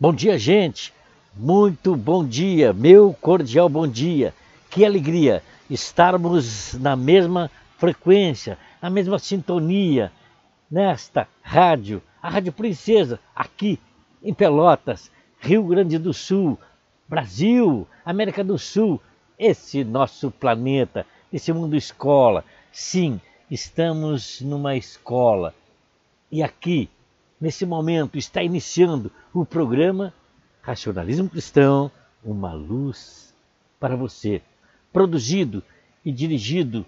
Bom dia, gente. Muito bom dia, meu cordial bom dia. Que alegria estarmos na mesma frequência, na mesma sintonia, nesta rádio, a Rádio Princesa, aqui em Pelotas, Rio Grande do Sul, Brasil, América do Sul, esse nosso planeta, esse mundo escola. Sim, estamos numa escola. E aqui nesse momento está iniciando o programa Racionalismo Cristão, uma luz para você, produzido e dirigido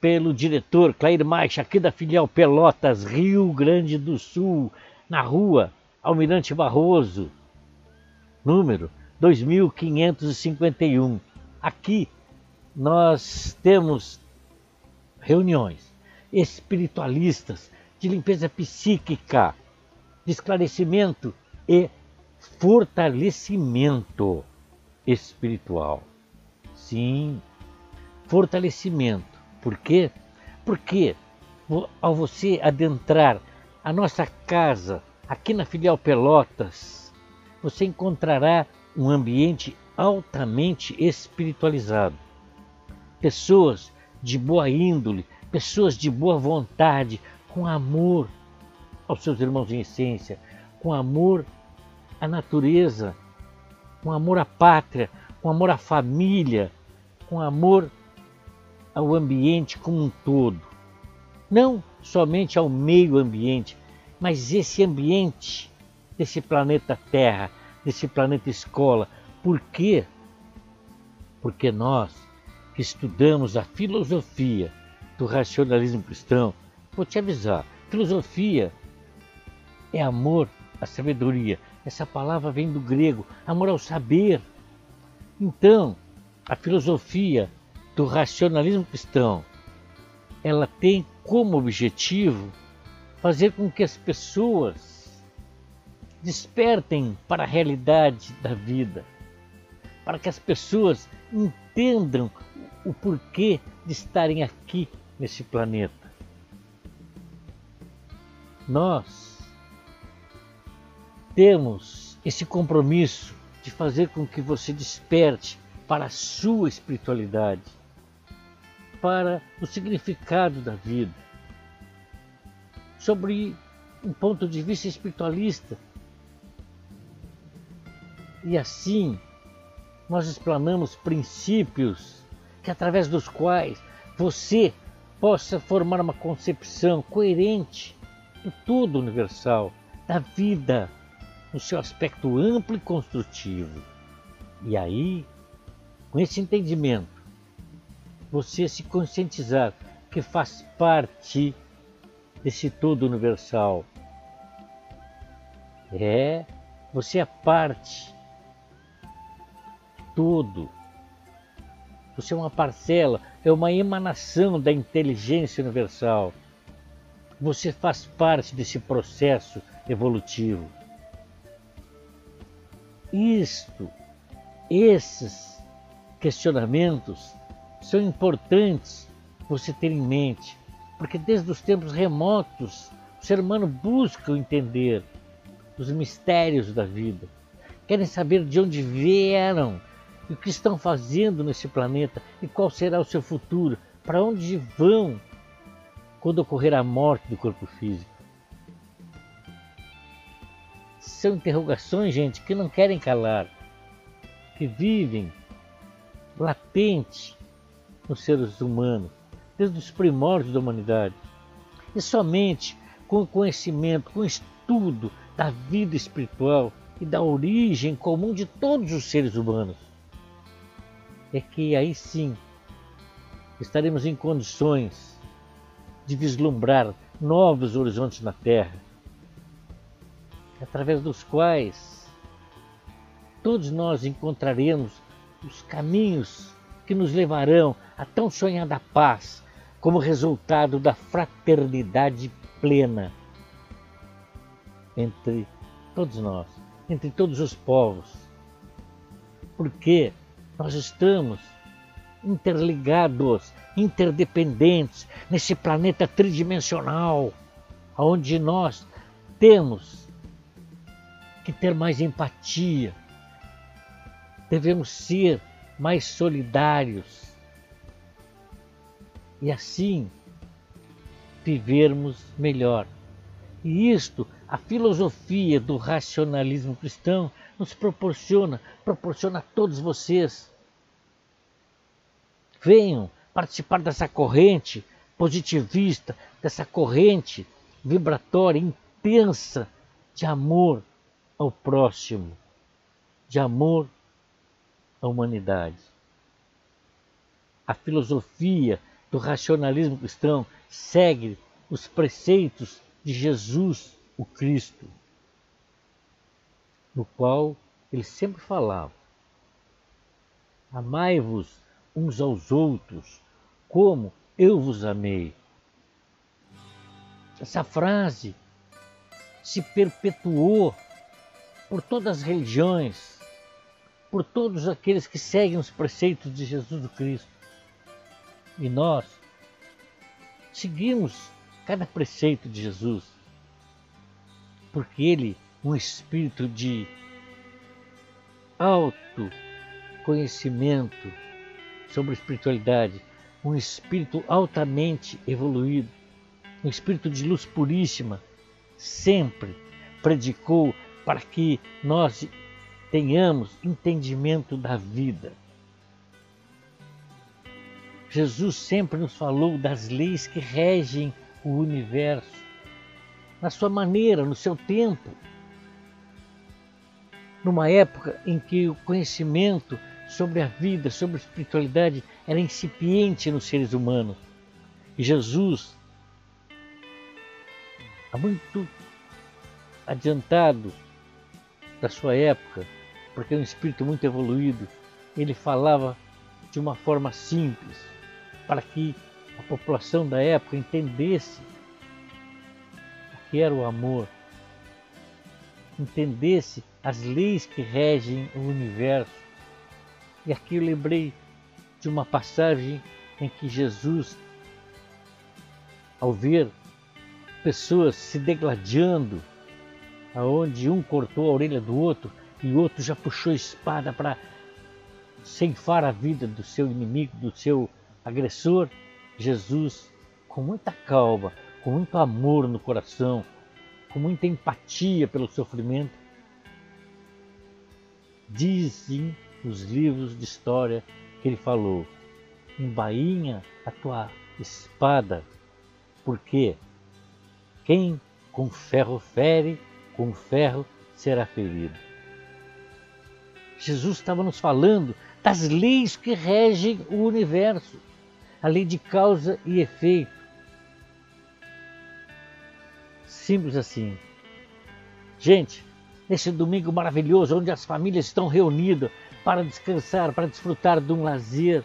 pelo diretor Clair Maixa, aqui da filial Pelotas, Rio Grande do Sul, na rua Almirante Barroso, número 2551. Aqui nós temos reuniões espiritualistas de limpeza psíquica de esclarecimento e fortalecimento espiritual. Sim, fortalecimento. Por quê? Porque ao você adentrar a nossa casa aqui na filial Pelotas, você encontrará um ambiente altamente espiritualizado. Pessoas de boa índole, pessoas de boa vontade, com amor, aos seus irmãos em essência, com amor à natureza, com amor à pátria, com amor à família, com amor ao ambiente como um todo. Não somente ao meio ambiente, mas esse ambiente desse planeta Terra, desse planeta escola. Por quê? Porque nós que estudamos a filosofia do racionalismo cristão, vou te avisar, filosofia é amor à sabedoria. Essa palavra vem do grego, amor ao saber. Então, a filosofia do racionalismo cristão, ela tem como objetivo fazer com que as pessoas despertem para a realidade da vida, para que as pessoas entendam o porquê de estarem aqui nesse planeta. Nós temos esse compromisso de fazer com que você desperte para a sua espiritualidade, para o significado da vida, sobre um ponto de vista espiritualista. E assim, nós explanamos princípios que através dos quais você possa formar uma concepção coerente do todo universal, da vida, no seu aspecto amplo e construtivo. E aí, com esse entendimento, você se conscientizar que faz parte desse todo universal. É, você é parte todo. Você é uma parcela, é uma emanação da inteligência universal. Você faz parte desse processo evolutivo. Isto, esses questionamentos são importantes você ter em mente, porque desde os tempos remotos o ser humano busca entender os mistérios da vida, querem saber de onde vieram e o que estão fazendo nesse planeta e qual será o seu futuro, para onde vão quando ocorrer a morte do corpo físico são interrogações, gente, que não querem calar, que vivem latente nos seres humanos, desde os primórdios da humanidade. E somente com o conhecimento, com o estudo da vida espiritual e da origem comum de todos os seres humanos, é que aí sim estaremos em condições de vislumbrar novos horizontes na Terra através dos quais todos nós encontraremos os caminhos que nos levarão à tão sonhada paz como resultado da fraternidade plena entre todos nós, entre todos os povos. Porque nós estamos interligados, interdependentes nesse planeta tridimensional, onde nós temos que ter mais empatia, devemos ser mais solidários e assim vivermos melhor. E isto, a filosofia do racionalismo cristão nos proporciona, proporciona a todos vocês. Venham participar dessa corrente positivista, dessa corrente vibratória, intensa de amor ao próximo, de amor à humanidade. A filosofia do racionalismo cristão segue os preceitos de Jesus, o Cristo, no qual ele sempre falava: Amai-vos uns aos outros, como eu vos amei. Essa frase se perpetuou por todas as religiões, por todos aqueles que seguem os preceitos de Jesus Cristo. E nós seguimos cada preceito de Jesus, porque Ele, um espírito de alto conhecimento sobre espiritualidade, um espírito altamente evoluído, um espírito de luz puríssima, sempre predicou para que nós tenhamos entendimento da vida. Jesus sempre nos falou das leis que regem o universo, na sua maneira, no seu tempo. Numa época em que o conhecimento sobre a vida, sobre a espiritualidade era incipiente nos seres humanos. E Jesus, há muito adiantado da sua época, porque é um espírito muito evoluído, ele falava de uma forma simples, para que a população da época entendesse o que era o amor, entendesse as leis que regem o universo. E aqui eu lembrei de uma passagem em que Jesus, ao ver pessoas se degladiando, aonde um cortou a orelha do outro e o outro já puxou a espada para ceifar a vida do seu inimigo, do seu agressor, Jesus, com muita calma, com muito amor no coração, com muita empatia pelo sofrimento, dizem os livros de história que ele falou: embainha a tua espada, porque quem com ferro fere, com ferro será ferido. Jesus estava nos falando das leis que regem o universo a lei de causa e efeito. Simples assim. Gente, nesse domingo maravilhoso, onde as famílias estão reunidas para descansar, para desfrutar de um lazer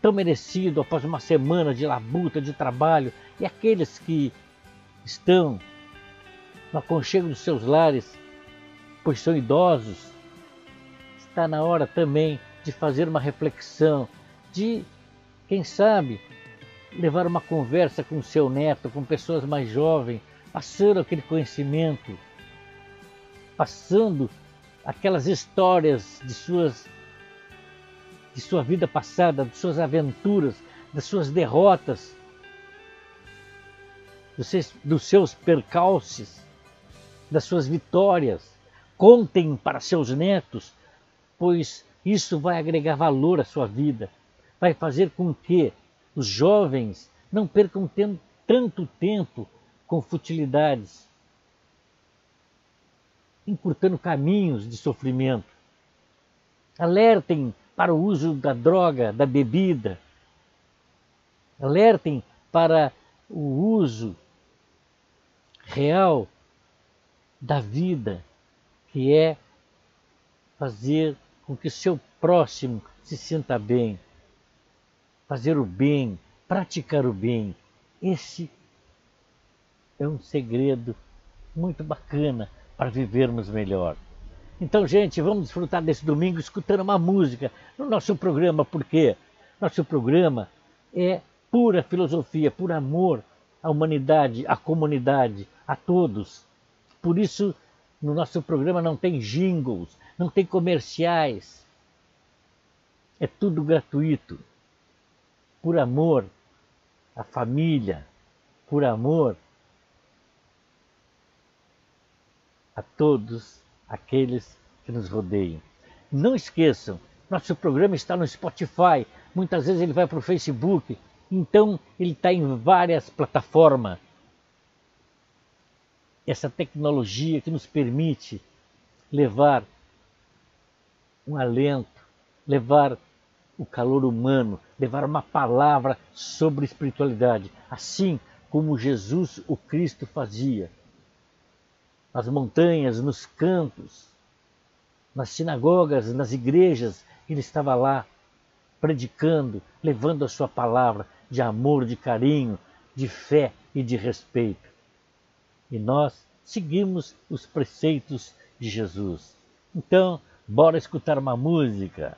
tão merecido após uma semana de labuta, de trabalho, e aqueles que estão no aconchego dos seus lares, pois são idosos, está na hora também de fazer uma reflexão, de quem sabe levar uma conversa com seu neto, com pessoas mais jovens, passando aquele conhecimento, passando aquelas histórias de suas de sua vida passada, de suas aventuras, das suas derrotas, dos seus, dos seus percalços, das suas vitórias. Contem para seus netos, pois isso vai agregar valor à sua vida vai fazer com que os jovens não percam tempo, tanto tempo com futilidades, encurtando caminhos de sofrimento. Alertem para o uso da droga, da bebida. Alertem para o uso real da vida, que é fazer com que o seu próximo se sinta bem fazer o bem, praticar o bem. Esse é um segredo muito bacana para vivermos melhor. Então, gente, vamos desfrutar desse domingo escutando uma música no nosso programa, porque nosso programa é pura filosofia, por amor à humanidade, à comunidade, a todos. Por isso, No nosso programa não tem jingles, não tem comerciais. É tudo gratuito. Por amor à família, por amor a todos aqueles que nos rodeiam. Não esqueçam, nosso programa está no Spotify, muitas vezes ele vai para o Facebook, então ele está em várias plataformas. Essa tecnologia que nos permite levar um alento, levar o calor humano, levar uma palavra sobre espiritualidade, assim como Jesus, o Cristo, fazia. Nas montanhas, nos campos, nas sinagogas, nas igrejas, ele estava lá predicando, levando a sua palavra de amor, de carinho, de fé e de respeito. E nós seguimos os preceitos de Jesus. Então, bora escutar uma música.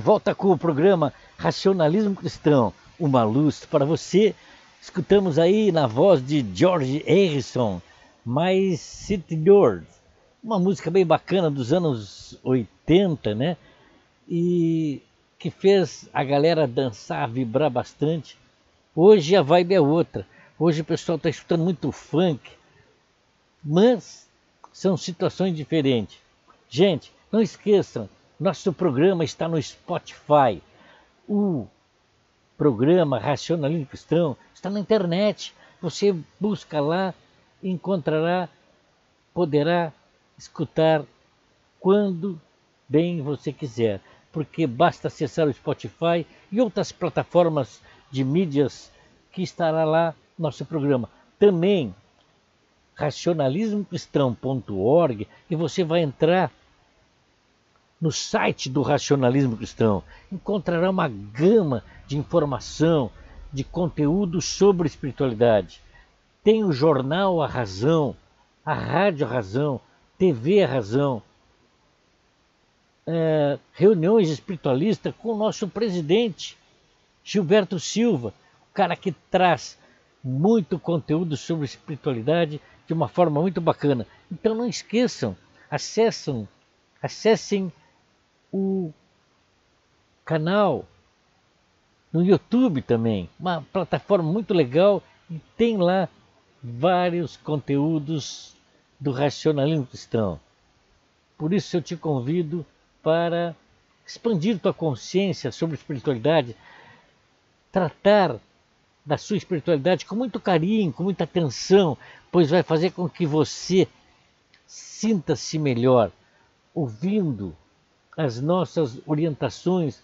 Volta com o programa Racionalismo Cristão, uma luz para você. Escutamos aí na voz de George Harrison, My City Girls, uma música bem bacana dos anos 80, né? E que fez a galera dançar, vibrar bastante. Hoje a vibe é outra. Hoje o pessoal está escutando muito funk, mas são situações diferentes. Gente, não esqueçam, nosso programa está no Spotify. O programa Racionalismo Cristão está na internet. Você busca lá encontrará, poderá escutar quando bem você quiser, porque basta acessar o Spotify e outras plataformas de mídias que estará lá nosso programa. Também racionalismocristão.org e você vai entrar no site do Racionalismo Cristão. Encontrará uma gama de informação, de conteúdo sobre espiritualidade. Tem o jornal A Razão, a Rádio A Razão, TV A Razão, é, reuniões espiritualistas com o nosso presidente, Gilberto Silva, o cara que traz muito conteúdo sobre espiritualidade de uma forma muito bacana. Então não esqueçam, acessam, acessem o canal no YouTube também, uma plataforma muito legal e tem lá vários conteúdos do racionalismo cristão. Por isso eu te convido para expandir tua consciência sobre espiritualidade, tratar da sua espiritualidade com muito carinho, com muita atenção, pois vai fazer com que você sinta-se melhor ouvindo as nossas orientações,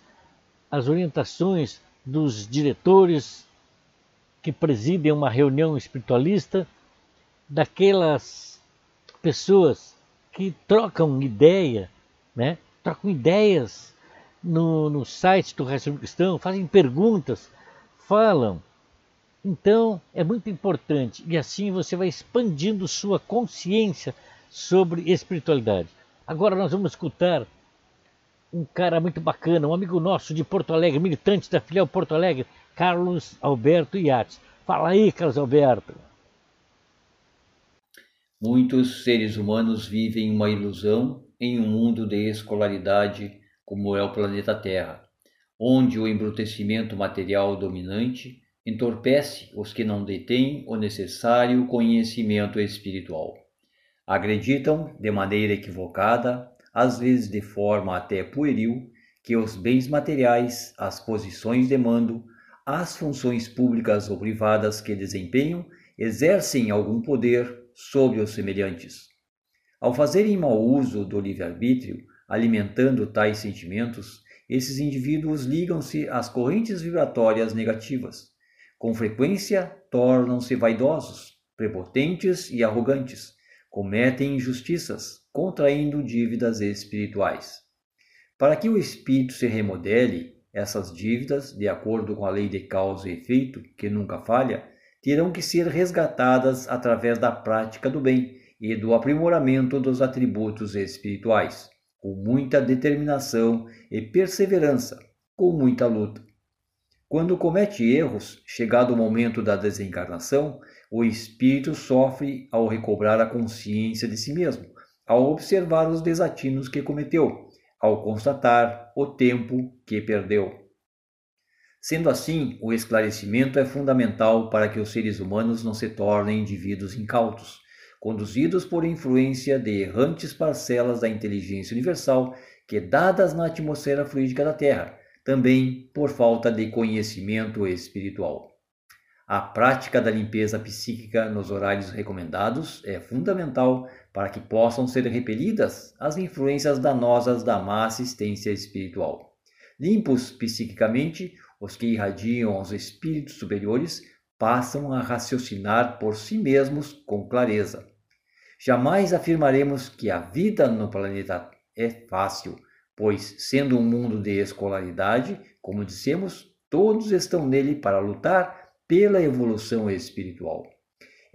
as orientações dos diretores que presidem uma reunião espiritualista, daquelas pessoas que trocam ideia, né? trocam ideias no, no site do Resto Cristão, fazem perguntas, falam então é muito importante e assim você vai expandindo sua consciência sobre espiritualidade. Agora nós vamos escutar um cara muito bacana, um amigo nosso de Porto Alegre, militante da filial Porto Alegre, Carlos Alberto Iates. Fala aí, Carlos Alberto. Muitos seres humanos vivem uma ilusão em um mundo de escolaridade como é o planeta Terra, onde o embrutecimento material dominante entorpece os que não detêm o necessário conhecimento espiritual. Acreditam, de maneira equivocada, às vezes de forma até pueril, que os bens materiais, as posições de mando, as funções públicas ou privadas que desempenham exercem algum poder sobre os semelhantes. Ao fazerem mau uso do livre-arbítrio, alimentando tais sentimentos, esses indivíduos ligam-se às correntes vibratórias negativas, com frequência tornam-se vaidosos, prepotentes e arrogantes, cometem injustiças, contraindo dívidas espirituais. Para que o espírito se remodele, essas dívidas, de acordo com a lei de causa e efeito, que nunca falha, terão que ser resgatadas através da prática do bem e do aprimoramento dos atributos espirituais, com muita determinação e perseverança, com muita luta. Quando comete erros, chegado o momento da desencarnação, o espírito sofre ao recobrar a consciência de si mesmo, ao observar os desatinos que cometeu, ao constatar o tempo que perdeu. Sendo assim, o esclarecimento é fundamental para que os seres humanos não se tornem indivíduos incautos, conduzidos por influência de errantes parcelas da inteligência universal que, dadas na atmosfera fluídica da Terra, também por falta de conhecimento espiritual. A prática da limpeza psíquica nos horários recomendados é fundamental para que possam ser repelidas as influências danosas da má assistência espiritual. Limpos psiquicamente, os que irradiam os espíritos superiores passam a raciocinar por si mesmos com clareza. Jamais afirmaremos que a vida no planeta é fácil, pois, sendo um mundo de escolaridade, como dissemos, todos estão nele para lutar pela evolução espiritual.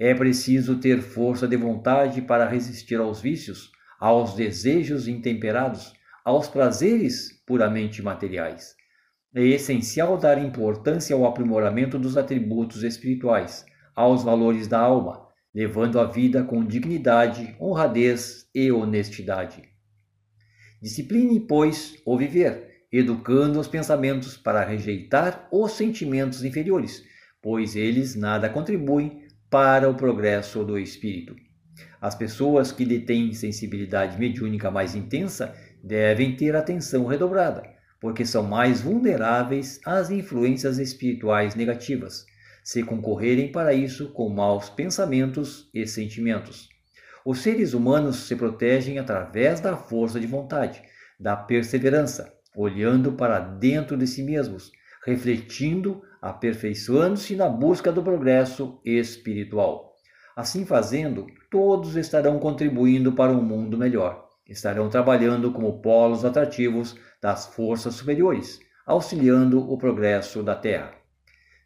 É preciso ter força de vontade para resistir aos vícios, aos desejos intemperados, aos prazeres puramente materiais. É essencial dar importância ao aprimoramento dos atributos espirituais, aos valores da alma, levando a vida com dignidade, honradez e honestidade. Discipline, pois, o viver, educando os pensamentos para rejeitar os sentimentos inferiores, pois eles nada contribuem para o progresso do espírito. As pessoas que detêm sensibilidade mediúnica mais intensa devem ter atenção redobrada, porque são mais vulneráveis às influências espirituais negativas, se concorrerem para isso com maus pensamentos e sentimentos. Os seres humanos se protegem através da força de vontade, da perseverança, olhando para dentro de si mesmos, refletindo, aperfeiçoando-se na busca do progresso espiritual. Assim fazendo, todos estarão contribuindo para um mundo melhor. Estarão trabalhando como polos atrativos das forças superiores, auxiliando o progresso da Terra.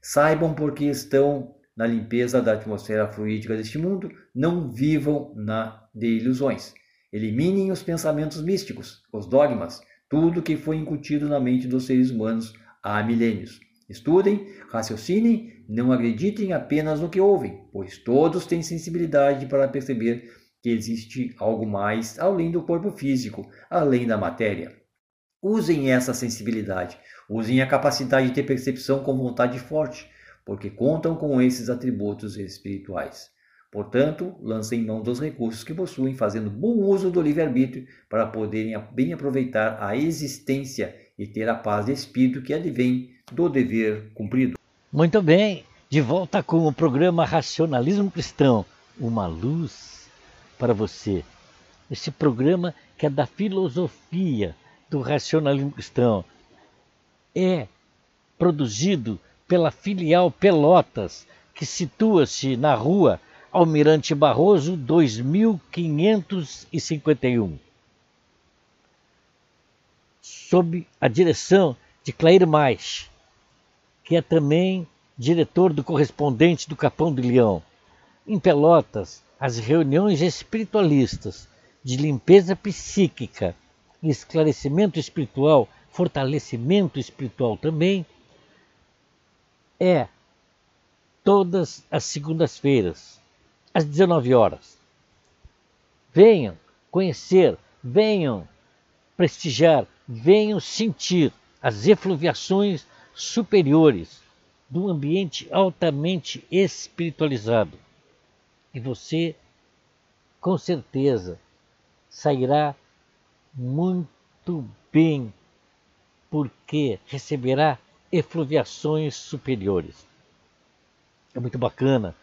Saibam porque estão na limpeza da atmosfera fluídica deste mundo, não vivam na de ilusões. Eliminem os pensamentos místicos, os dogmas, tudo que foi incutido na mente dos seres humanos há milênios. Estudem, raciocinem, não acreditem apenas no que ouvem, pois todos têm sensibilidade para perceber que existe algo mais além do corpo físico, além da matéria. Usem essa sensibilidade, usem a capacidade de ter percepção com vontade forte, porque contam com esses atributos espirituais. Portanto, lancem mão dos recursos que possuem, fazendo bom uso do livre-arbítrio para poderem bem aproveitar a existência e ter a paz de espírito que advém do dever cumprido. Muito bem, de volta com o programa Racionalismo Cristão, uma luz para você. Esse programa que é da filosofia do racionalismo cristão é produzido pela filial Pelotas, que situa-se na rua Almirante Barroso 2551 sob a direção de Clair Mais, que é também diretor do correspondente do Capão do Leão. Em Pelotas, as reuniões espiritualistas de limpeza psíquica, esclarecimento espiritual, fortalecimento espiritual também, é todas as segundas-feiras, às 19 horas. Venham conhecer, venham prestigiar, venham sentir as efluviações superiores do ambiente altamente espiritualizado. E você, com certeza, sairá muito bem, porque receberá efluviações superiores. É muito bacana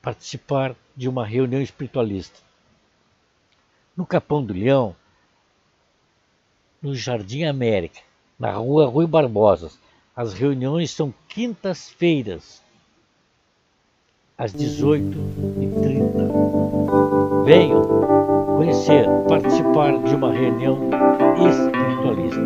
participar de uma reunião espiritualista. No Capão do Leão, no Jardim América, na rua Rui Barbosa. As reuniões são quintas-feiras, às 18h30. Venham conhecer, participar de uma reunião espiritualista.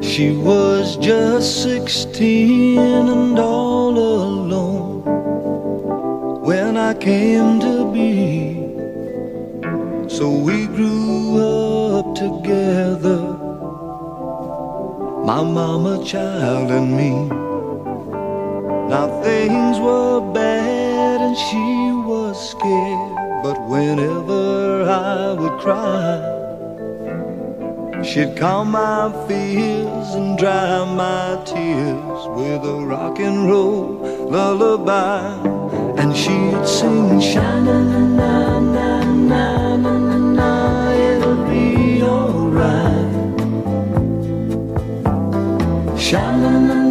She was just sixteen and all alone Came to be. So we grew up together, my mama, child, and me. Now things were bad and she was scared, but whenever I would cry, She'd calm my fears and dry my tears with a rock and roll lullaby. And she'd sing, sha na na na na na na na, it'll be alright. Sha na na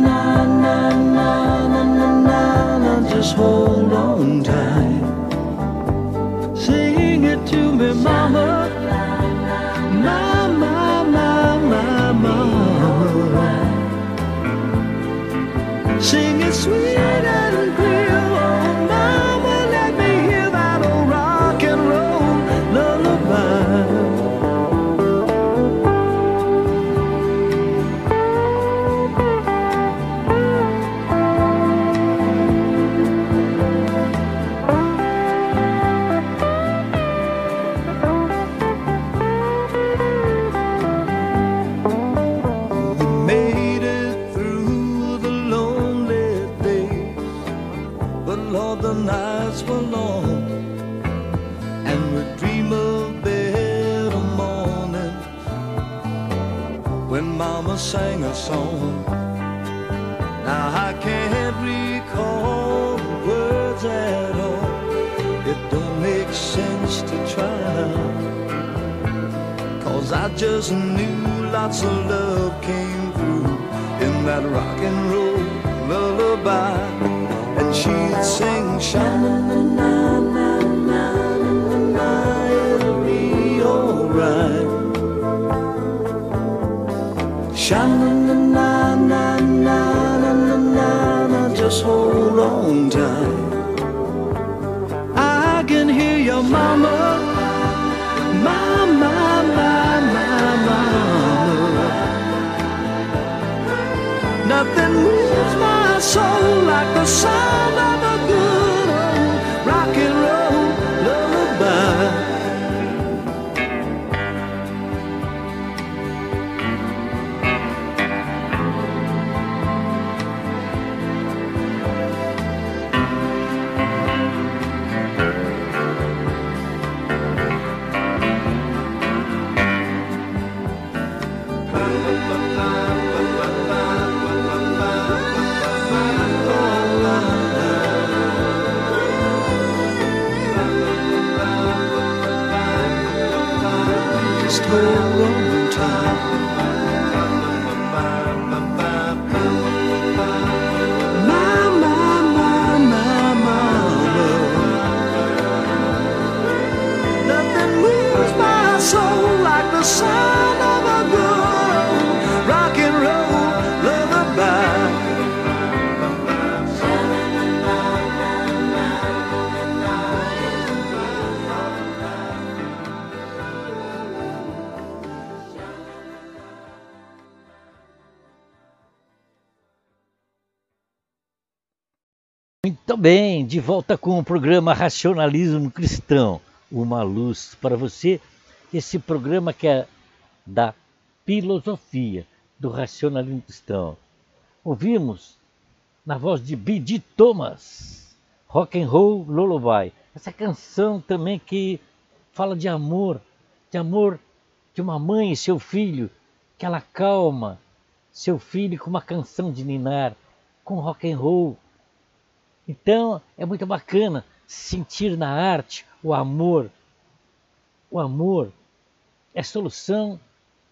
just knew lots of love came through in that rock and roll lullaby. And she'd sing, "Shine na na na na na na na, it'll be alright. Na na na na na na na, just hold on tight. Moves my soul like the sound of de volta com o programa Racionalismo Cristão, uma luz para você. Esse programa que é da filosofia do racionalismo cristão. Ouvimos na voz de B.D. Thomas, Rock and Roll Lullaby. Essa canção também que fala de amor, de amor de uma mãe e seu filho, que ela calma seu filho com uma canção de ninar, com rock and roll. Então é muito bacana sentir na arte o amor. O amor é solução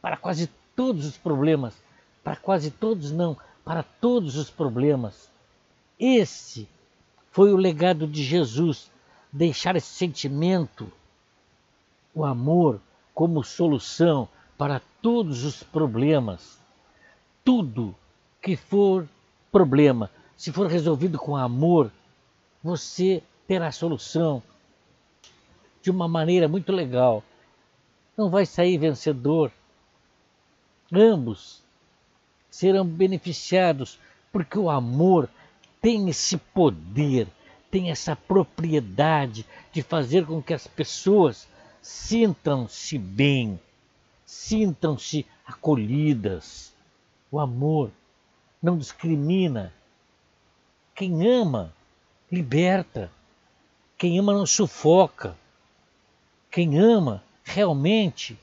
para quase todos os problemas. Para quase todos não, para todos os problemas. Esse foi o legado de Jesus, deixar esse sentimento, o amor, como solução para todos os problemas. Tudo que for problema, se for resolvido com amor, você terá a solução de uma maneira muito legal. Não vai sair vencedor. Ambos serão beneficiados, porque o amor tem esse poder, tem essa propriedade de fazer com que as pessoas sintam-se bem, sintam-se acolhidas. O amor não discrimina. Quem ama, liberta. Quem ama não sufoca. Quem ama realmente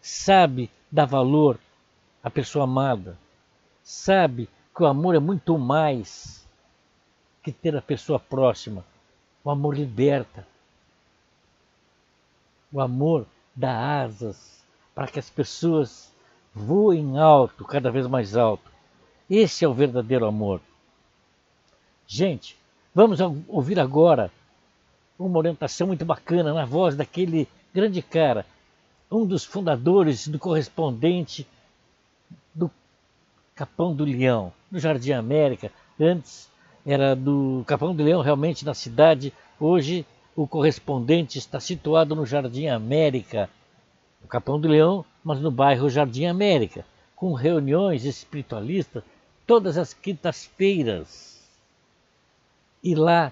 sabe dar valor à pessoa amada. Sabe que o amor é muito mais que ter a pessoa próxima. O amor liberta. O amor dá asas para que as pessoas voem alto, cada vez mais alto. Esse é o verdadeiro amor. Gente, vamos ouvir agora uma orientação muito bacana na voz daquele grande cara, um dos fundadores do correspondente do Capão do Leão, no Jardim América. Antes era do Capão do Leão, realmente na cidade. Hoje o correspondente está situado no Jardim América, no Capão do Leão, mas no bairro Jardim América, com reuniões espiritualistas todas as quintas-feiras. E lá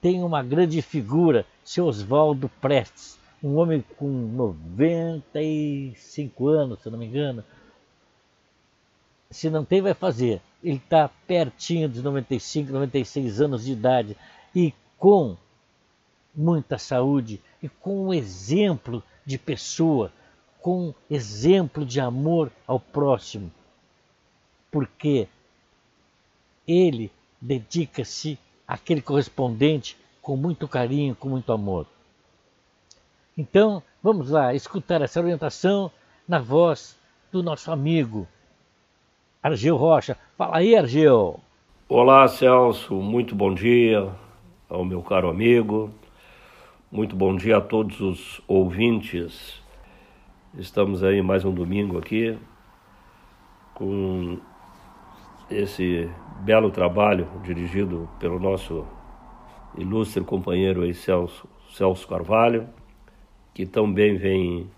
tem uma grande figura, seu Oswaldo Prestes, um homem com 95 anos, se não me engano. Se não tem, vai fazer. Ele está pertinho dos 95, 96 anos de idade e com muita saúde e com um exemplo de pessoa, com um exemplo de amor ao próximo. Porque ele dedica-se àquele correspondente com muito carinho, com muito amor. Então, vamos lá escutar essa orientação na voz do nosso amigo Argeu Rocha. Fala aí, Argeu! Olá, Celso, muito bom dia ao meu caro amigo, muito bom dia a todos os ouvintes. Estamos aí mais um domingo aqui com esse belo trabalho dirigido pelo nosso ilustre companheiro aí, Celso, Celso Carvalho, que também vem,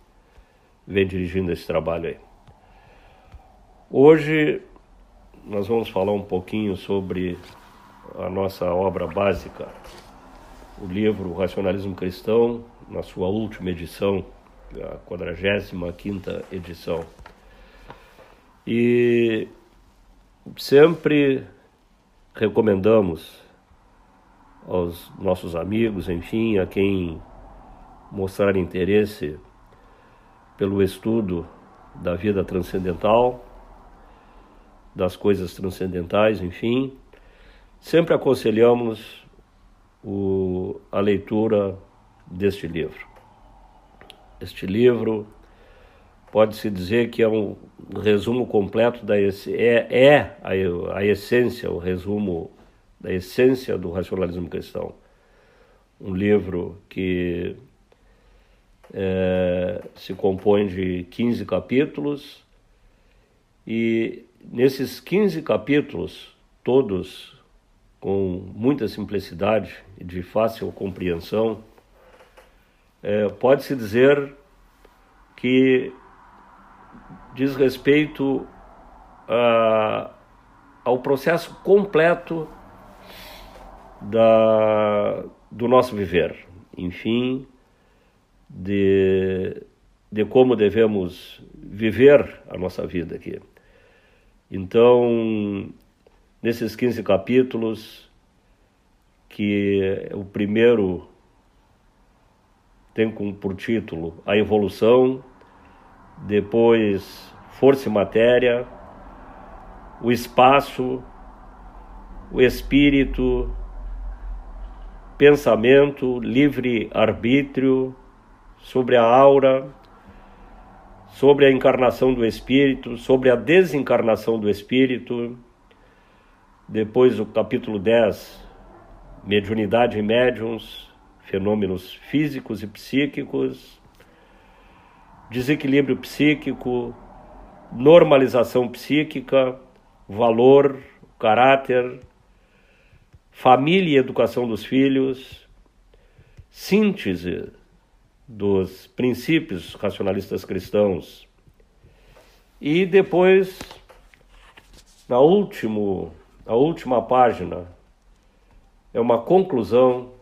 vem dirigindo esse trabalho aí. Hoje nós vamos falar um pouquinho sobre a nossa obra básica, o livro Racionalismo Cristão, na sua última edição, a 45 edição. E sempre recomendamos aos nossos amigos, enfim, a quem mostrar interesse pelo estudo da vida transcendental, das coisas transcendentais, enfim, sempre aconselhamos o, a leitura deste livro. Este livro pode-se dizer que é um resumo completo da é, é a, a essência, o resumo da essência do racionalismo cristão. Um livro que é, se compõe de 15 capítulos e nesses 15 capítulos, todos com muita simplicidade e de fácil compreensão, é, pode-se dizer que diz respeito a, ao processo completo da, do nosso viver, enfim, de, de como devemos viver a nossa vida aqui. Então, nesses 15 capítulos, que o primeiro tem por título A Evolução, depois Força e Matéria, o Espaço, o Espírito, Pensamento, Livre Arbítrio, sobre a aura, sobre a encarnação do Espírito, sobre a desencarnação do Espírito. Depois o capítulo 10, mediunidade e médiums, fenômenos físicos e psíquicos, desequilíbrio psíquico, normalização psíquica, valor, caráter, família e educação dos filhos, síntese dos princípios racionalistas cristãos. E depois, na último, a última página, é uma conclusão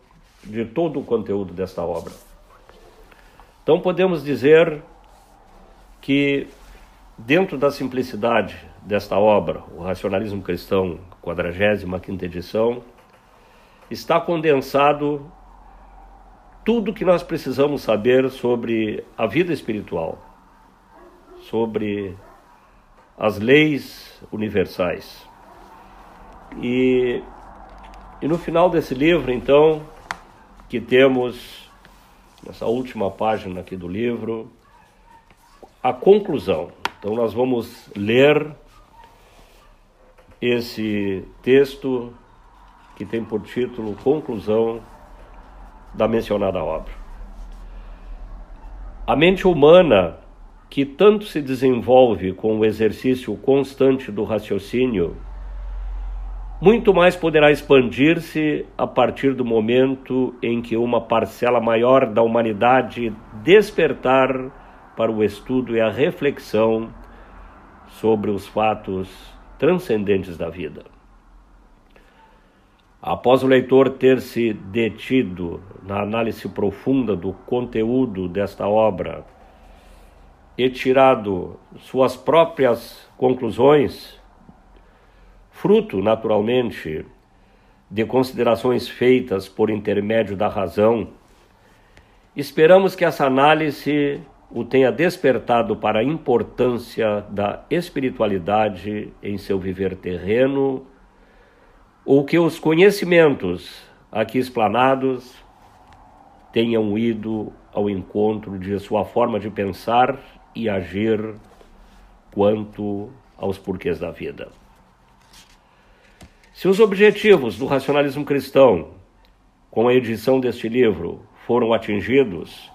de todo o conteúdo desta obra. Então podemos dizer que dentro da simplicidade desta obra, o Racionalismo Cristão, 45ª edição, está condensado tudo que nós precisamos saber sobre a vida espiritual, sobre as leis universais. E, e no final desse livro, então, que temos, nessa última página aqui do livro, a conclusão. Então, nós vamos ler esse texto que tem por título Conclusão da mencionada obra. A mente humana, que tanto se desenvolve com o exercício constante do raciocínio, muito mais poderá expandir-se a partir do momento em que uma parcela maior da humanidade despertar para o estudo e a reflexão sobre os fatos transcendentes da vida. Após o leitor ter se detido na análise profunda do conteúdo desta obra e tirado suas próprias conclusões, fruto, naturalmente, de considerações feitas por intermédio da razão Esperamos que essa análise o tenha despertado para a importância da espiritualidade em seu viver terreno, ou que os conhecimentos aqui explanados tenham ido ao encontro de sua forma de pensar e agir quanto aos porquês da vida. Se os objetivos do racionalismo cristão, com a edição deste livro, foram atingidos,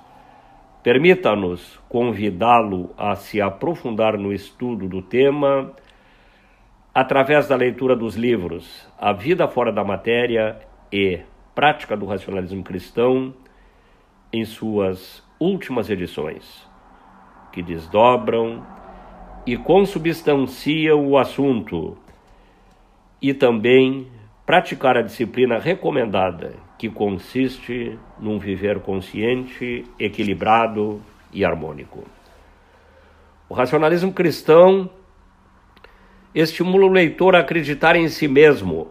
permita-nos convidá-lo a se aprofundar no estudo do tema através da leitura dos livros A Vida Fora da Matéria e Prática do Racionalismo Cristão, em suas últimas edições, que desdobram e consubstanciam o assunto e também praticar a disciplina recomendada, que consiste num viver consciente, equilibrado e harmônico. O racionalismo cristão estimula o leitor a acreditar em si mesmo,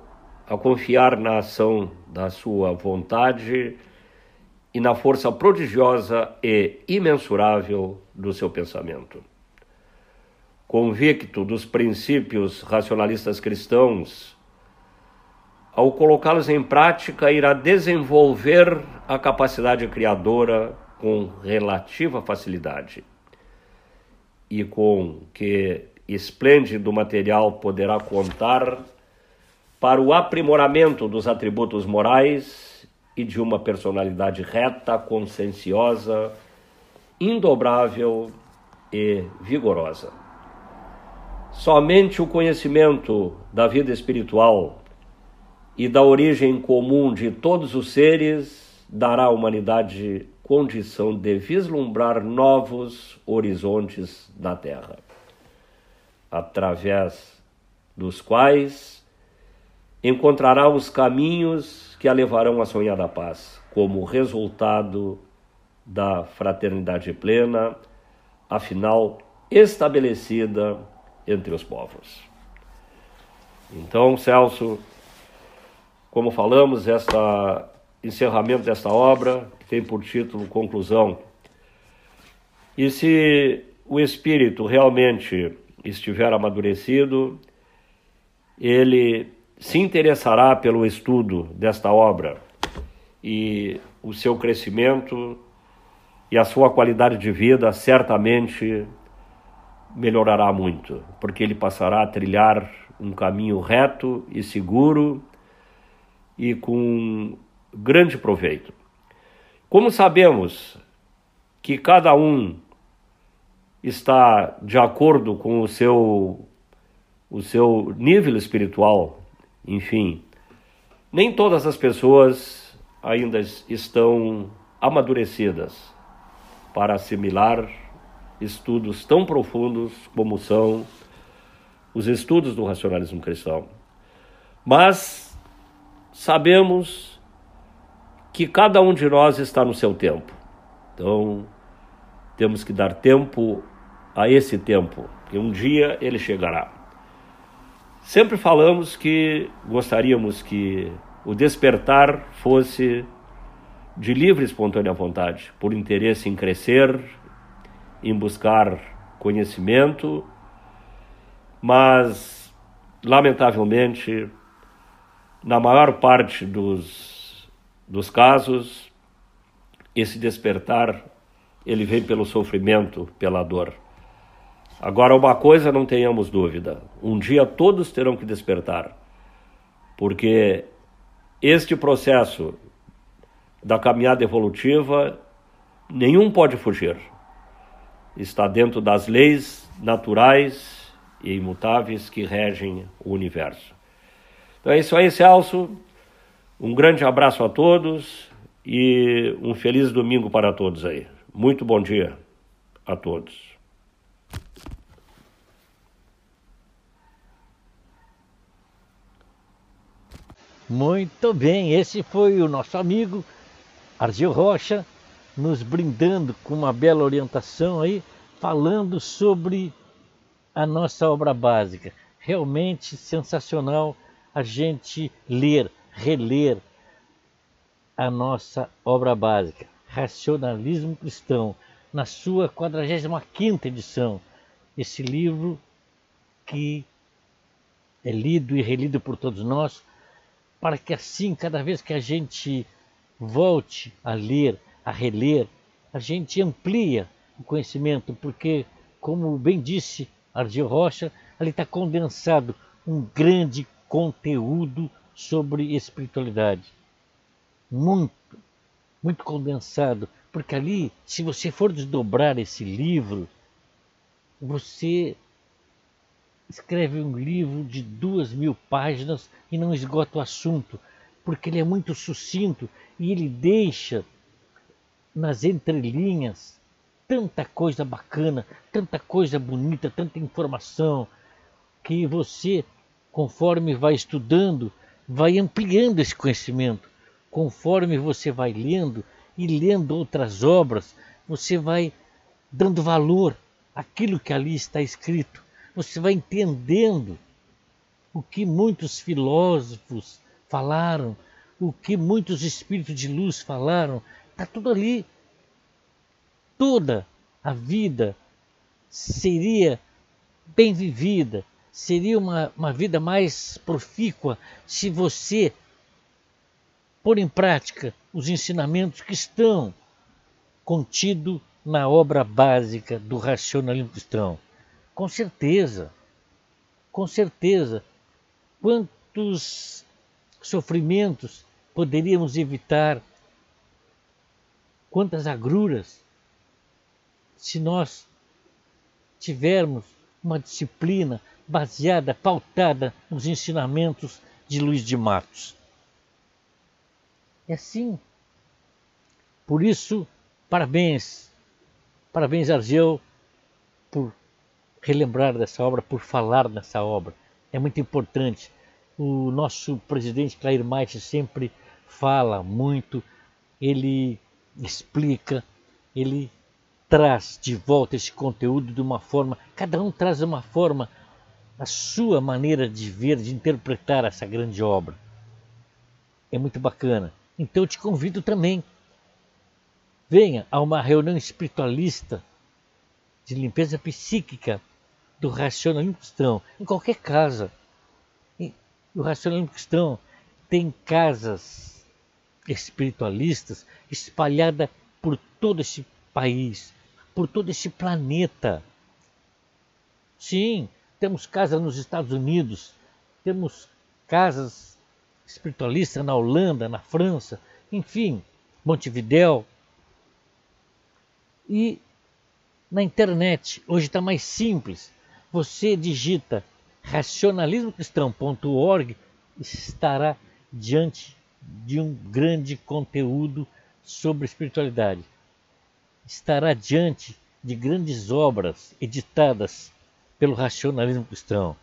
a confiar na ação da sua vontade e na força prodigiosa e imensurável do seu pensamento convicto dos princípios racionalistas cristãos, ao colocá-los em prática, irá desenvolver a capacidade criadora com relativa facilidade e com que esplêndido material poderá contar para o aprimoramento dos atributos morais e de uma personalidade reta, conscienciosa, indobrável e vigorosa. Somente o conhecimento da vida espiritual e da origem comum de todos os seres dará à humanidade condição de vislumbrar novos horizontes na Terra, através dos quais encontrará os caminhos que a levarão à sonhada paz, como resultado da fraternidade plena, afinal estabelecida entre os povos. Então, Celso, como falamos, este encerramento desta obra que tem por título Conclusão. E se o espírito realmente estiver amadurecido, ele se interessará pelo estudo desta obra e o seu crescimento e a sua qualidade de vida certamente melhorará muito, porque ele passará a trilhar um caminho reto e seguro e com grande proveito. Como sabemos que cada um está de acordo com o seu o seu nível espiritual, enfim, nem todas as pessoas ainda estão amadurecidas para assimilar estudos tão profundos como são os estudos do racionalismo cristão. Mas sabemos que cada um de nós está no seu tempo. Então, temos que dar tempo a esse tempo, que um dia ele chegará. Sempre falamos que gostaríamos que o despertar fosse de livre e espontânea vontade, por interesse em crescer, em buscar conhecimento, mas, lamentavelmente, na maior parte dos, dos casos, esse despertar ele vem pelo sofrimento, pela dor. Agora, uma coisa não tenhamos dúvida: um dia todos terão que despertar, porque este processo da caminhada evolutiva nenhum pode fugir está dentro das leis naturais e imutáveis que regem o universo. Então é isso aí, Celso. Um grande abraço a todos e um feliz domingo para todos aí. Muito bom dia a todos. Muito bem, esse foi o nosso amigo Argil Rocha nos brindando com uma bela orientação aí, falando sobre a nossa obra básica. Realmente sensacional a gente ler, reler a nossa obra básica. Racionalismo Cristão, na sua 45 edição. Esse livro que é lido e relido por todos nós, para que assim, cada vez que a gente volte a ler, a reler, a gente amplia o conhecimento, porque, como bem disse Argel Rocha, ali está condensado um grande conteúdo sobre espiritualidade. Muito, muito condensado, porque ali, se você for desdobrar esse livro, você escreve um livro de duas mil páginas e não esgota o assunto, porque ele é muito sucinto e ele deixa nas entrelinhas tanta coisa bacana, tanta coisa bonita, tanta informação, que você, conforme vai estudando, vai ampliando esse conhecimento. Conforme você vai lendo e lendo outras obras, você vai dando valor àquilo que ali está escrito. Você vai entendendo o que muitos filósofos falaram, o que muitos espíritos de luz falaram, está tudo ali. Toda a vida seria bem vivida, seria uma, uma vida mais profícua se você pôr em prática os ensinamentos que estão contidos na obra básica do racionalismo cristão. Com certeza, com certeza. Quantos sofrimentos poderíamos evitar? Quantas agruras se nós tivermos uma disciplina baseada, pautada nos ensinamentos de Luiz de Matos. É assim. Por isso, parabéns, parabéns Argel por relembrar dessa obra, por falar dessa obra. É muito importante. O nosso presidente Clair Maite sempre fala muito, ele explica, ele traz de volta esse conteúdo de uma forma, cada um traz uma forma a sua maneira de ver, de interpretar essa grande obra. É muito bacana. Então eu te convido também. Venha a uma reunião espiritualista de limpeza psíquica do racionalismo cristão, em qualquer casa. E o racionalismo cristão tem casas espiritualistas espalhadas por todo esse país, por todo esse planeta. Sim, temos casas nos Estados Unidos, temos casas espiritualistas na Holanda, na França, enfim, Montevidéu. E na internet, hoje está mais simples. Você digita racionalismocristão.org estará diante de um grande conteúdo sobre espiritualidade. Estará diante de grandes obras editadas pelo racionalismo cristão,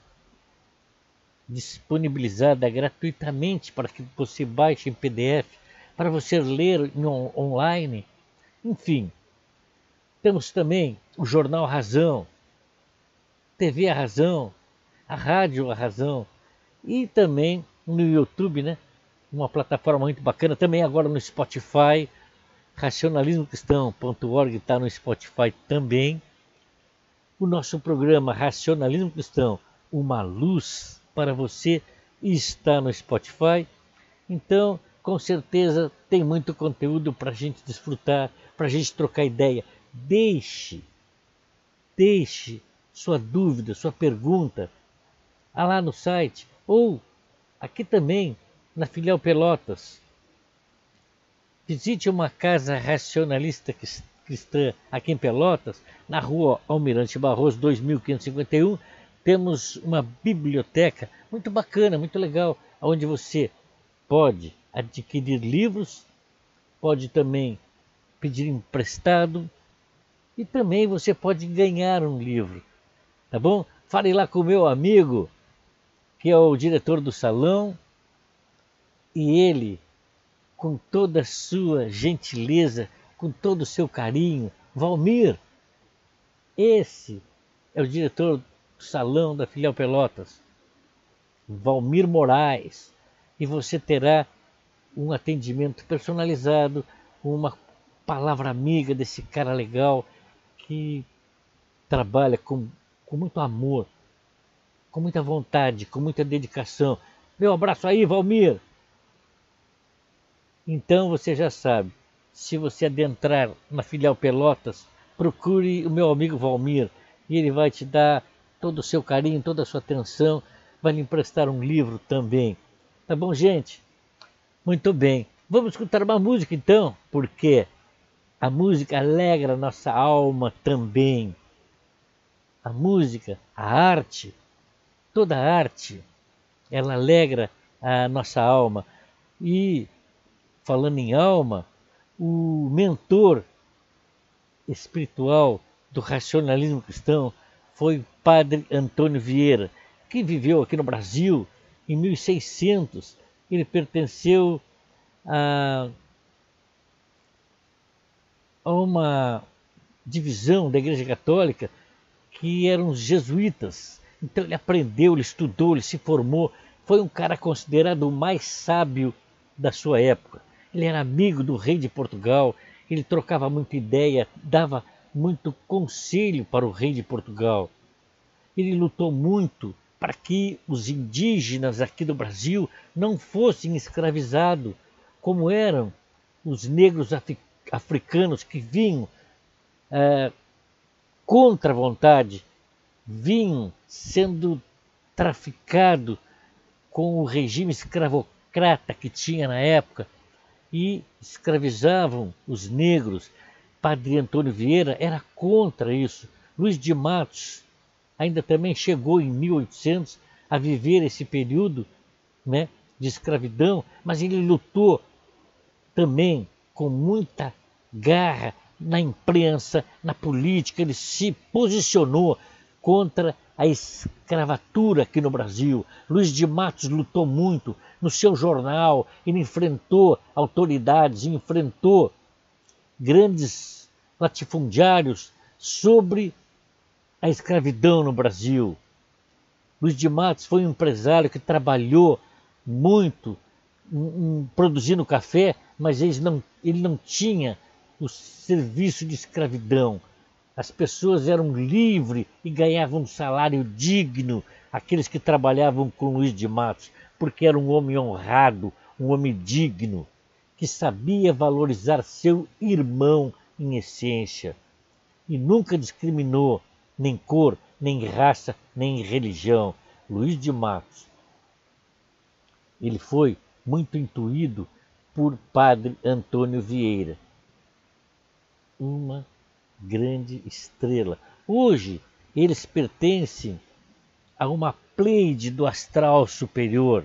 disponibilizada gratuitamente para que você baixe em PDF, para você ler on online, enfim. Temos também o jornal Razão, TV A Razão, a rádio A Razão e também no YouTube, né? Uma plataforma muito bacana, também agora no Spotify, racionalismocristão.org está no Spotify também o nosso programa Racionalismo Cristão, uma luz para você, está no Spotify. Então, com certeza, tem muito conteúdo para a gente desfrutar, para a gente trocar ideia. Deixe, deixe sua dúvida, sua pergunta lá no site ou aqui também na filial Pelotas. Visite uma casa racionalista cristã aqui em Pelotas, na rua Almirante Barroso 2551, temos uma biblioteca muito bacana, muito legal, onde você pode adquirir livros, pode também pedir emprestado e também você pode ganhar um livro, tá bom? Fale lá com o meu amigo, que é o diretor do salão, e ele, com toda a sua gentileza, com todo o seu carinho, Valmir. Esse é o diretor do salão da filial Pelotas, Valmir Moraes. E você terá um atendimento personalizado, uma palavra amiga desse cara legal que trabalha com, com muito amor, com muita vontade, com muita dedicação. Meu abraço aí, Valmir! Então você já sabe, se você adentrar na filial Pelotas, procure o meu amigo Valmir e ele vai te dar todo o seu carinho, toda a sua atenção, vai lhe emprestar um livro também. Tá bom, gente? Muito bem. Vamos escutar uma música então, porque a música alegra nossa alma também. A música, a arte, toda a arte, ela alegra a nossa alma. E, falando em alma, o mentor espiritual do racionalismo cristão foi o padre Antônio Vieira, que viveu aqui no Brasil em 1600. Ele pertenceu a, a uma divisão da Igreja Católica que eram os jesuítas. Então ele aprendeu, ele estudou, ele se formou. Foi um cara considerado o mais sábio da sua época. Ele era amigo do rei de Portugal, ele trocava muita ideia, dava muito conselho para o rei de Portugal. Ele lutou muito para que os indígenas aqui do Brasil não fossem escravizados, como eram os negros africanos que vinham é, contra a vontade, vinham sendo traficados com o regime escravocrata que tinha na época e escravizavam os negros. Padre Antônio Vieira era contra isso. Luiz de Matos ainda também chegou em 1800 a viver esse período né, de escravidão, mas ele lutou também com muita garra na imprensa, na política, ele se posicionou contra a escravatura aqui no Brasil. Luiz de Matos lutou muito no seu jornal, ele enfrentou autoridades, enfrentou grandes latifundiários sobre a escravidão no Brasil. Luiz de Matos foi um empresário que trabalhou muito um, produzindo café, mas ele não, ele não tinha o serviço de escravidão. As pessoas eram livres e ganhavam um salário digno, aqueles que trabalhavam com Luiz de Matos, porque era um homem honrado, um homem digno, que sabia valorizar seu irmão em essência e nunca discriminou nem cor, nem raça, nem religião. Luiz de Matos. Ele foi muito intuído por Padre Antônio Vieira. Uma grande estrela. Hoje eles pertencem a uma pleide do astral superior,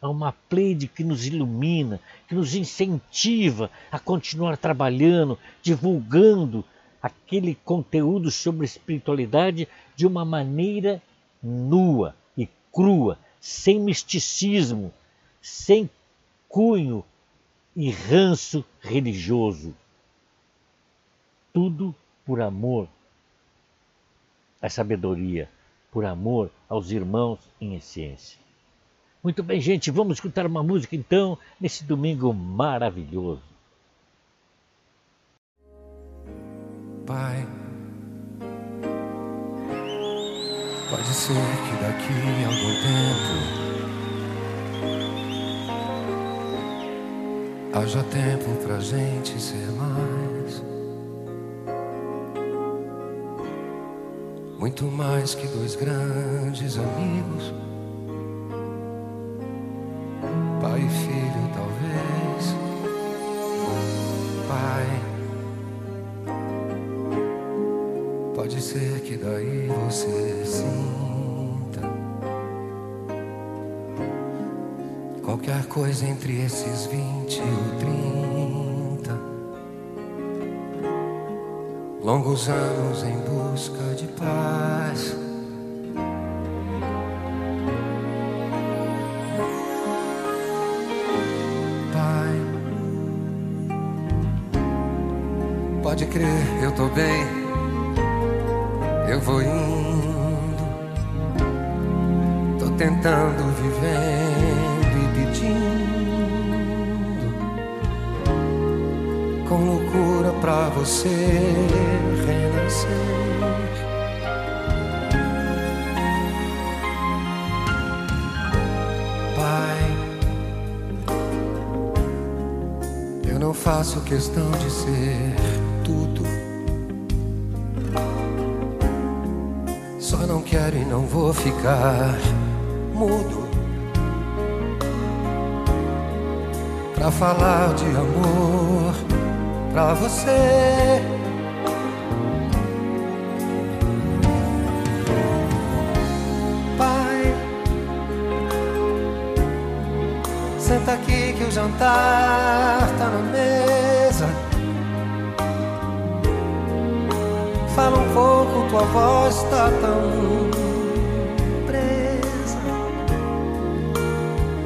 a uma pleide que nos ilumina, que nos incentiva a continuar trabalhando, divulgando aquele conteúdo sobre espiritualidade de uma maneira nua e crua, sem misticismo, sem cunho e ranço religioso. Tudo por amor à sabedoria, por amor aos irmãos em essência. Muito bem, gente, vamos escutar uma música então nesse domingo maravilhoso. Pai, pode ser que daqui a algum tempo Haja tempo pra gente ser mais. Muito mais que dois grandes amigos. Pai e filho, talvez. Pai. Pode ser que daí você sim. qualquer coisa entre esses vinte e trinta. Longos anos em busca de paz. Pai, pode crer, eu tô bem. Faço questão de ser tudo. Só não quero e não vou ficar mudo. Pra falar de amor pra você. Pai, senta aqui que o jantar tá na mesa. Tua voz tá tão presa.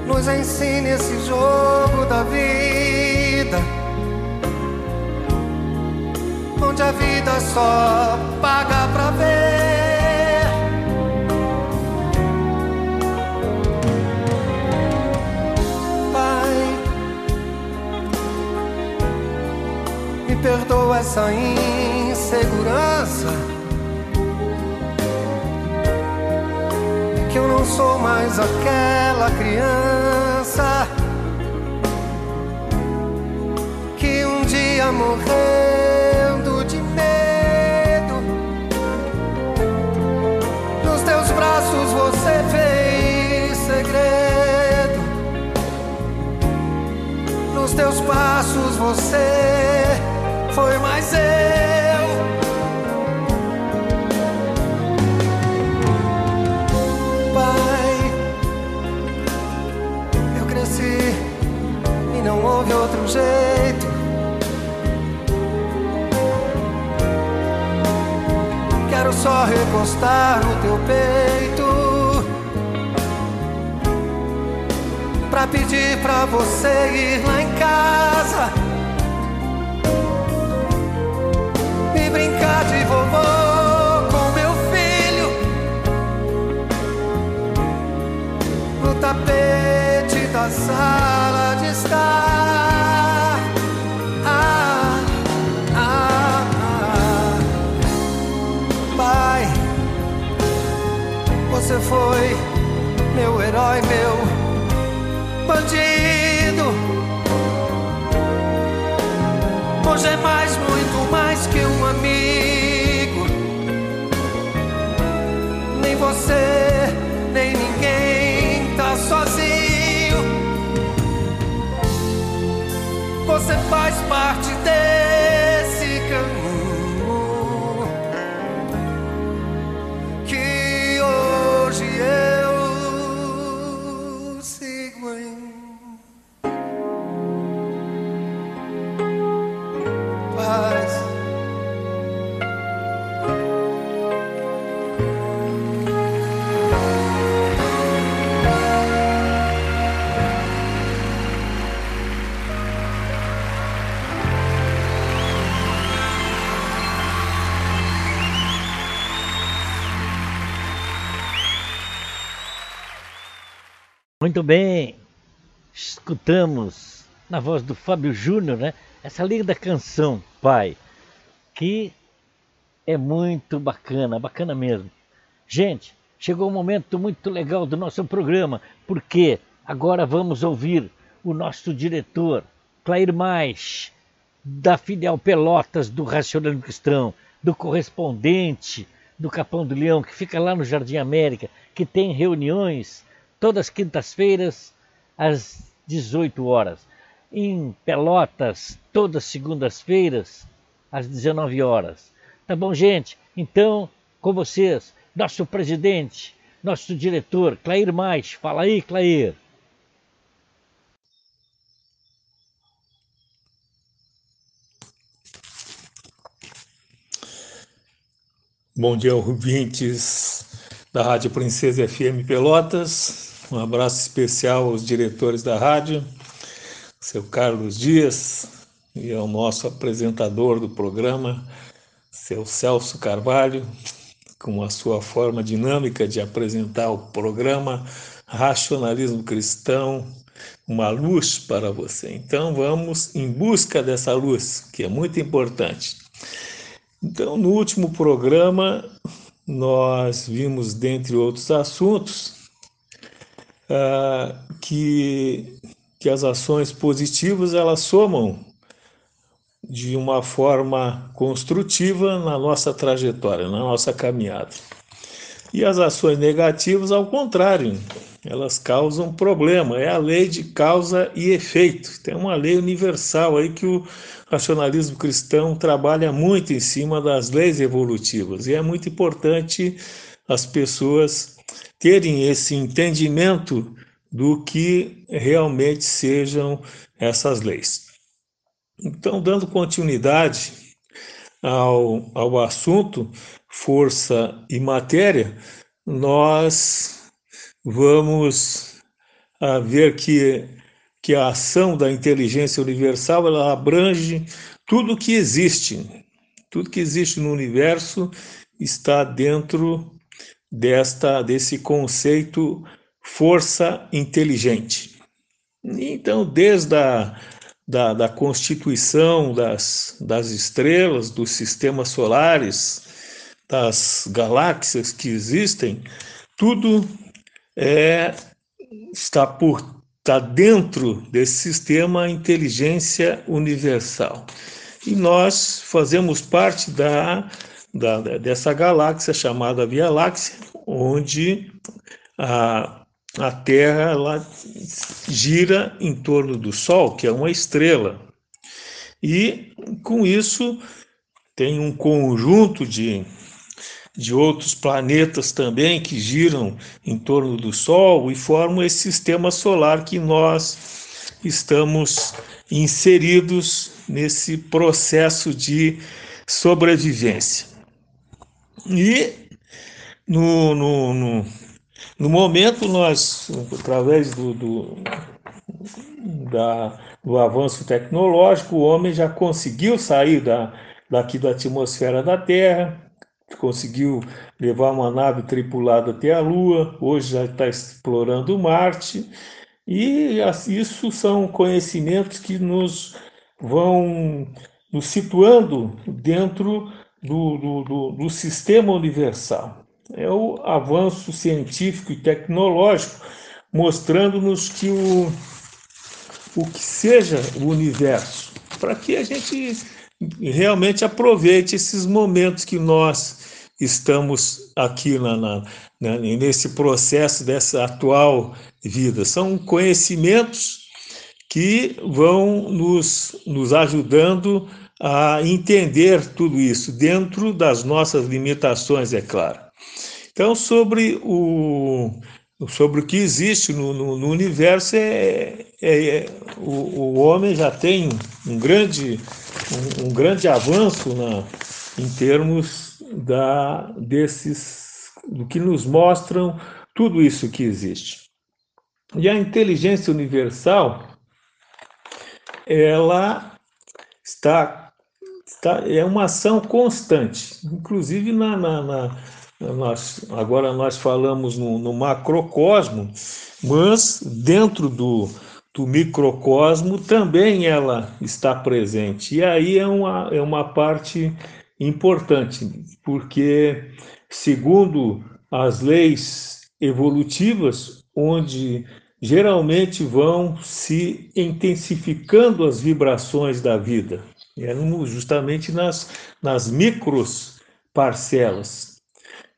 Nos ensine esse jogo da vida. Onde a vida só paga pra ver. perdoa essa insegurança. Sou mais aquela criança que um dia morrendo de medo nos teus braços você fez segredo. Nos teus passos você foi mais eu. Jeito. Quero só recostar no teu peito. Pra pedir pra você ir lá em casa brincar de vovô com meu filho no tapete da sala de estar. Você foi meu herói, meu bandido. Hoje é mais, Muito bem, escutamos na voz do Fábio Júnior, né? Essa linda canção, Pai, que é muito bacana, bacana mesmo. Gente, chegou um momento muito legal do nosso programa, porque agora vamos ouvir o nosso diretor, Clair Mais, da filial Pelotas do Racionalismo Cristão, do correspondente do Capão do Leão, que fica lá no Jardim América, que tem reuniões todas as quintas-feiras, às 18 horas. Em Pelotas, todas segundas-feiras, às 19 horas. Tá bom, gente? Então, com vocês, nosso presidente, nosso diretor, Clair Mais. Fala aí, Clair. Bom dia, ouvintes da Rádio Princesa FM Pelotas. Um abraço especial aos diretores da rádio, seu Carlos Dias, e ao nosso apresentador do programa, seu Celso Carvalho, com a sua forma dinâmica de apresentar o programa Racionalismo Cristão, uma luz para você. Então vamos em busca dessa luz, que é muito importante. Então, no último programa, nós vimos, dentre outros assuntos, uh, que, que as ações positivas elas somam de uma forma construtiva na nossa trajetória, na nossa caminhada. E as ações negativas, ao contrário, elas causam problema. É a lei de causa e efeito. Tem uma lei universal aí que o racionalismo cristão trabalha muito em cima das leis evolutivas. E é muito importante as pessoas terem esse entendimento do que realmente sejam essas leis. Então, dando continuidade ao, ao assunto força e matéria, nós vamos a ver que, que a ação da inteligência universal ela abrange tudo que existe. Tudo que existe no universo está dentro desta desse conceito força inteligente. Então, desde a da, da constituição das, das estrelas, dos sistemas solares, das galáxias que existem, tudo é, está por está dentro desse sistema inteligência universal. E nós fazemos parte da, da, dessa galáxia chamada Via Láctea, onde a, a Terra ela gira em torno do Sol, que é uma estrela. E com isso tem um conjunto de de outros planetas também que giram em torno do Sol e formam esse sistema solar que nós estamos inseridos nesse processo de sobrevivência. E no, no, no, no momento, nós, através do, do, da, do avanço tecnológico, o homem já conseguiu sair da, daqui da atmosfera da Terra, conseguiu levar uma nave tripulada até a Lua, hoje já está explorando Marte, e isso são conhecimentos que nos vão nos situando dentro do, do, do, do sistema universal. É o avanço científico e tecnológico mostrando-nos que o, o que seja o universo, para que a gente realmente aproveite esses momentos que nós estamos aqui na, na, na, nesse processo dessa atual vida. São conhecimentos que vão nos, nos ajudando a entender tudo isso, dentro das nossas limitações, é claro. Então, sobre o, sobre o que existe no, no, no universo, é, é, é o, o, homem já tem um grande um, um grande avanço na, em termos da, desses, do que nos mostram tudo isso que existe. E a inteligência universal, ela está, está é uma ação constante, inclusive na, na, na nós, agora nós falamos no, no macrocosmo, mas dentro do, do microcosmo também ela está presente. E aí é uma, é uma parte importante, porque, segundo as leis evolutivas, onde geralmente vão se intensificando as vibrações da vida, é justamente nas, nas micros parcelas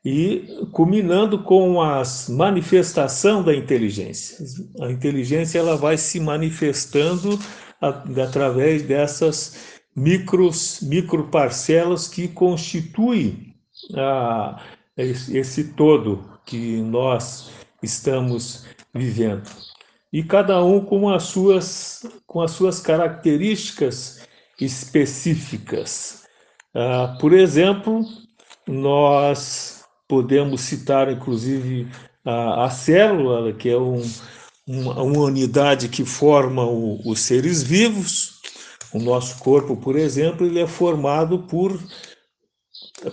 e culminando com a manifestação da inteligência. A inteligência ela vai se manifestando através dessas micros, microparcelas que constituem a, esse todo que nós estamos vivendo. E cada um com as suas, com as suas características específicas. Ah, por exemplo, nós podemos citar inclusive a, a célula, que é um, uma, uma, unidade que forma o, os seres vivos. O nosso corpo, por exemplo, ele é formado por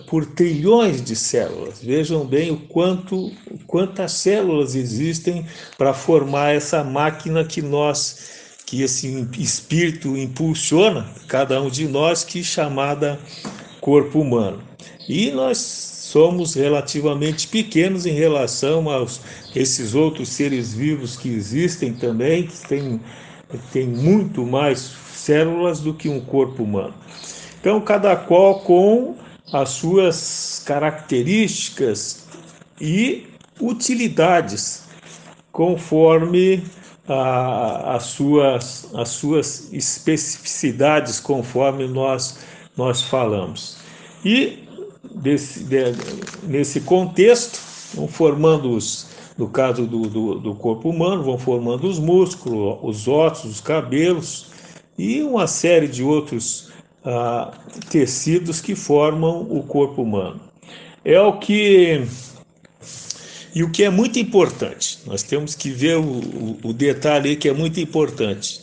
por trilhões de células. Vejam bem o quanto quantas células existem para formar essa máquina que nós que esse espírito impulsiona cada um de nós que chamada corpo humano. E nós somos relativamente pequenos em relação aos esses outros seres vivos que existem também, que têm, têm muito mais células do que um corpo humano. Então, cada qual com as suas características e utilidades, conforme a, as, suas, as suas especificidades, conforme nós, nós falamos. E desse, de, nesse contexto, vão formando os, no caso do, do, do, corpo humano, vão formando os músculos, os ossos, os cabelos e uma série de outros ah, tecidos que formam o corpo humano. É o que. E o que é muito importante, nós temos que ver o, o, o detalhe que é muito importante.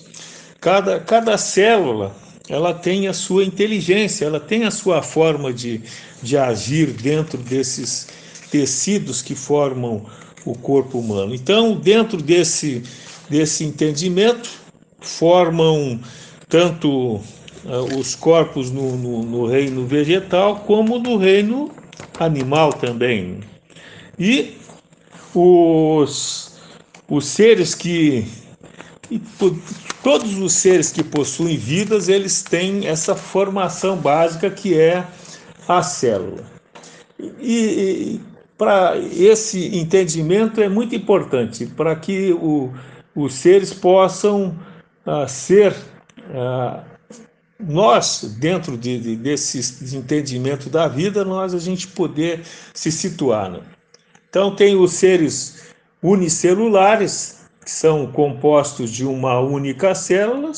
Cada, cada célula ela tem a sua inteligência, ela tem a sua forma de, de agir dentro desses tecidos que formam o corpo humano. Então, dentro desse, desse entendimento, formam tanto uh, os corpos no, no, no, reino vegetal como no reino animal também. E os, os seres que todos os seres que possuem vidas, eles têm essa formação básica que é a célula. E, e para esse entendimento é muito importante para que o, os seres possam uh, ser uh, nós dentro de, de, desse entendimento da vida nós a gente poder se situar. Né? Então tem os seres unicelulares que são compostos de uma única célula,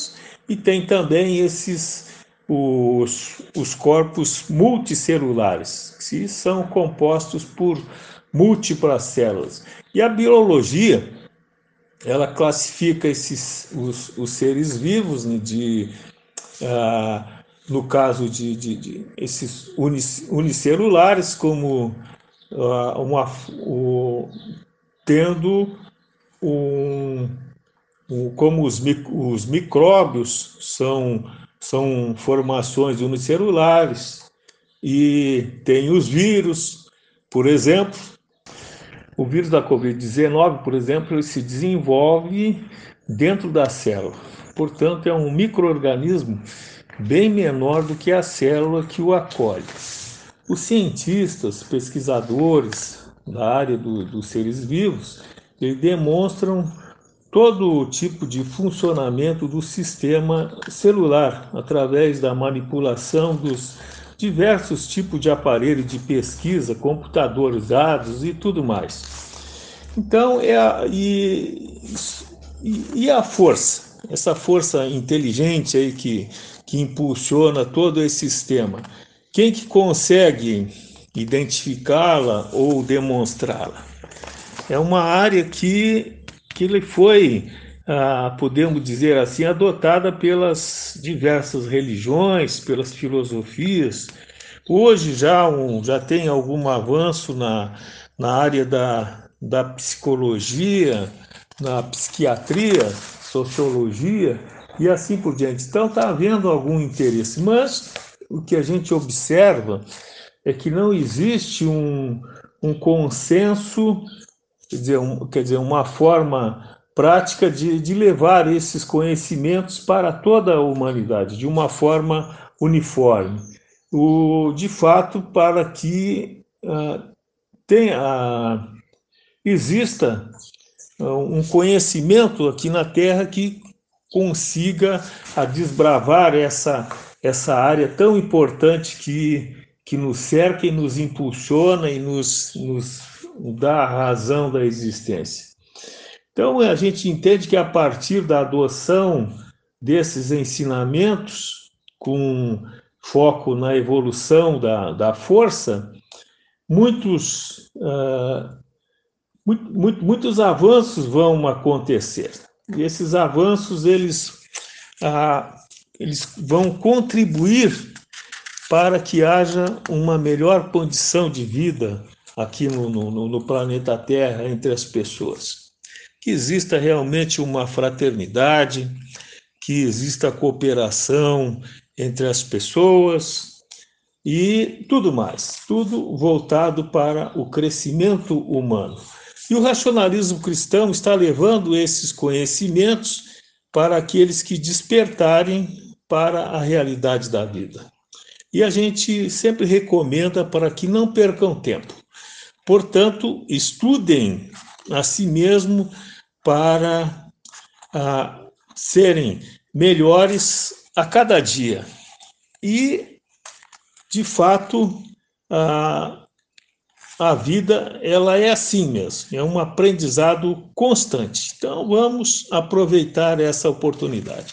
e tem também esses os, os corpos multicelulares, que são compostos por múltiplas células. E a biologia, ela classifica esses os, os seres vivos né, de ah, no caso de, de, de esses unicelulares como uma, o, tendo um, um, como os, os micróbios são, são formações unicelulares e tem os vírus, por exemplo, o vírus da Covid-19, por exemplo, ele se desenvolve dentro da célula. Portanto, é um microorganismo bem menor do que a célula que o acolhe. Os cientistas, pesquisadores da área do, dos seres vivos, eles demonstram todo tipo de funcionamento do sistema celular através da manipulação dos diversos tipos de aparelho de pesquisa, computadores, dados e tudo mais. Então, é a, e, e a força, essa força inteligente aí que, que impulsiona todo esse sistema, quem que consegue identificá-la ou demonstrá-la? é uma área que, que foi, ah, podemos dizer assim, adotada pelas diversas religiões, pelas filosofias. Hoje já, um, já tem algum avanço na, na área da, da psicologia, na psiquiatria, sociologia e assim por diante. Então está havendo algum interesse, mas o que a gente observa é que não existe um, um consenso quer dizer, um, quer dizer uma forma prática de, de levar esses conhecimentos para toda a humanidade, de uma forma uniforme. O, de fato, para que uh, tenha, exista uh, um conhecimento aqui na Terra que consiga desbravar essa, essa área tão importante que, que nos cerca e nos impulsiona e nos, nos da razão da existência. Então, a gente entende que a partir da adoção desses ensinamentos, com foco na evolução da, da força, muitos, uh, muito, muitos avanços vão acontecer. E esses avanços, eles, uh, eles vão contribuir para que haja uma melhor condição de vida aqui no, no, no planeta Terra entre as pessoas. Que exista realmente uma fraternidade, que exista cooperação entre as pessoas e tudo mais, tudo voltado para o crescimento humano. E o racionalismo cristão está levando esses conhecimentos para aqueles que despertarem para a realidade da vida. E a gente sempre recomenda para que não percam tempo. Portanto, estudem a si mesmo para a, serem melhores a cada dia. E, de fato, a, a vida ela é assim mesmo, é um aprendizado constante. Então vamos aproveitar essa oportunidade.